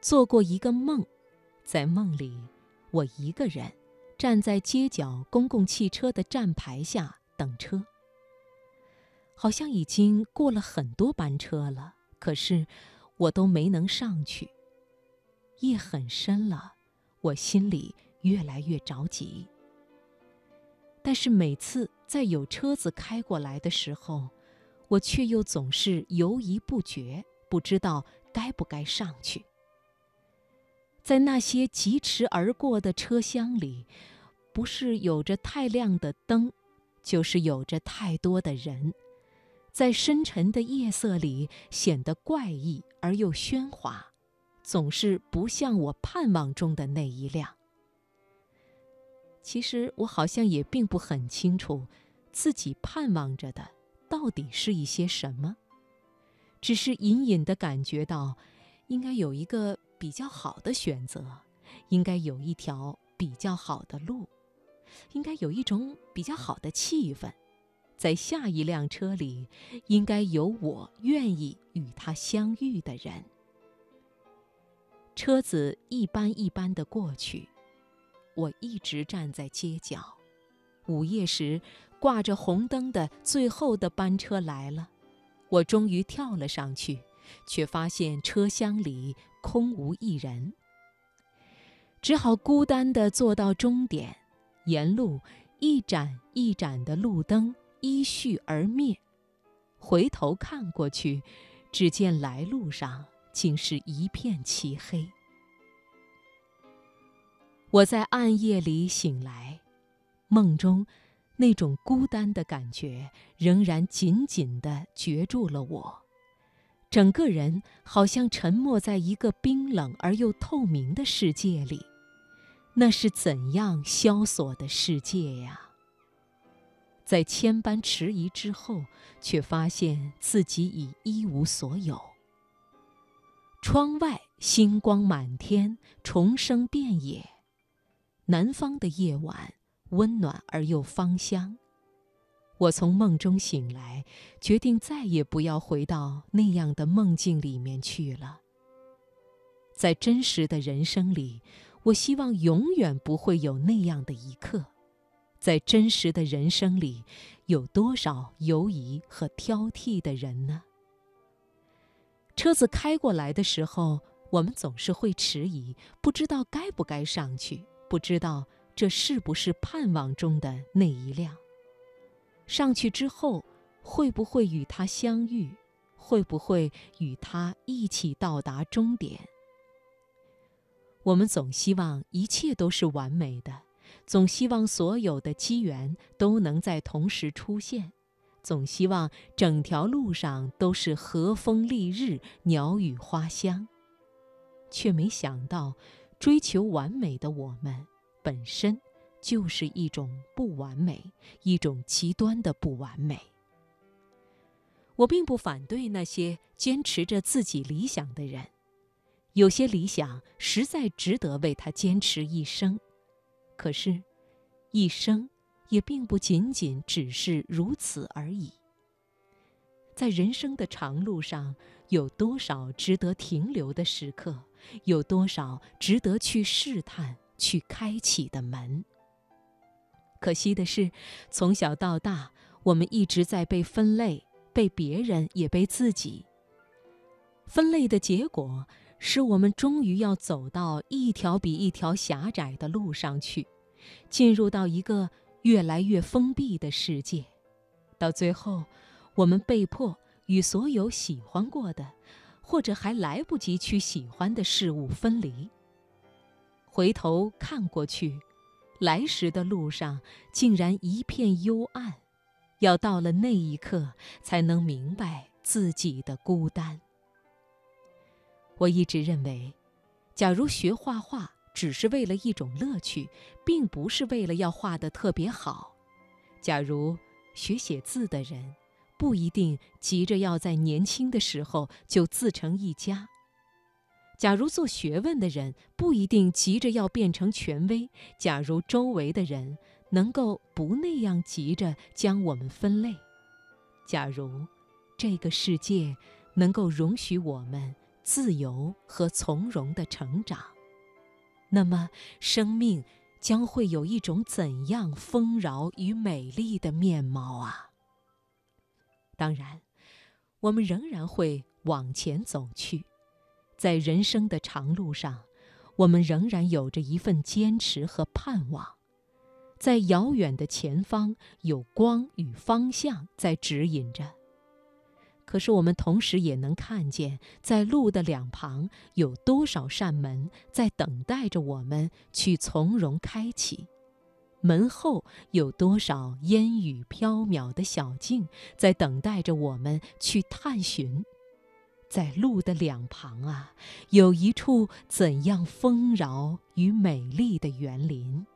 做过一个梦，在梦里，我一个人站在街角公共汽车的站牌下等车。好像已经过了很多班车了，可是我都没能上去。夜很深了，我心里越来越着急。但是每次在有车子开过来的时候，我却又总是犹疑不决，不知道该不该上去。在那些疾驰而过的车厢里，不是有着太亮的灯，就是有着太多的人。在深沉的夜色里显得怪异而又喧哗，总是不像我盼望中的那一辆。其实我好像也并不很清楚，自己盼望着的到底是一些什么，只是隐隐的感觉到，应该有一个比较好的选择，应该有一条比较好的路，应该有一种比较好的气氛。在下一辆车里，应该有我愿意与他相遇的人。车子一班一班的过去，我一直站在街角。午夜时，挂着红灯的最后的班车来了，我终于跳了上去，却发现车厢里空无一人，只好孤单地坐到终点。沿路一盏一盏的路灯。依序而灭，回头看过去，只见来路上竟是一片漆黑。我在暗夜里醒来，梦中那种孤单的感觉仍然紧紧地攫住了我，整个人好像沉没在一个冰冷而又透明的世界里。那是怎样萧索的世界呀！在千般迟疑之后，却发现自己已一无所有。窗外星光满天，虫声遍野。南方的夜晚温暖而又芳香。我从梦中醒来，决定再也不要回到那样的梦境里面去了。在真实的人生里，我希望永远不会有那样的一刻。在真实的人生里，有多少犹疑和挑剔的人呢？车子开过来的时候，我们总是会迟疑，不知道该不该上去，不知道这是不是盼望中的那一辆。上去之后，会不会与他相遇？会不会与他一起到达终点？我们总希望一切都是完美的。总希望所有的机缘都能在同时出现，总希望整条路上都是和风丽日、鸟语花香，却没想到，追求完美的我们，本身就是一种不完美，一种极端的不完美。我并不反对那些坚持着自己理想的人，有些理想实在值得为他坚持一生。可是，一生也并不仅仅只是如此而已。在人生的长路上，有多少值得停留的时刻？有多少值得去试探、去开启的门？可惜的是，从小到大，我们一直在被分类，被别人，也被自己。分类的结果。使我们终于要走到一条比一条狭窄的路上去，进入到一个越来越封闭的世界，到最后，我们被迫与所有喜欢过的，或者还来不及去喜欢的事物分离。回头看过去，来时的路上竟然一片幽暗，要到了那一刻才能明白自己的孤单。我一直认为，假如学画画只是为了一种乐趣，并不是为了要画得特别好；假如学写字的人不一定急着要在年轻的时候就自成一家；假如做学问的人不一定急着要变成权威；假如周围的人能够不那样急着将我们分类；假如这个世界能够容许我们。自由和从容的成长，那么生命将会有一种怎样丰饶与美丽的面貌啊！当然，我们仍然会往前走去，在人生的长路上，我们仍然有着一份坚持和盼望，在遥远的前方有光与方向在指引着。可是，我们同时也能看见，在路的两旁有多少扇门在等待着我们去从容开启；门后有多少烟雨飘渺的小径在等待着我们去探寻。在路的两旁啊，有一处怎样丰饶与美丽的园林。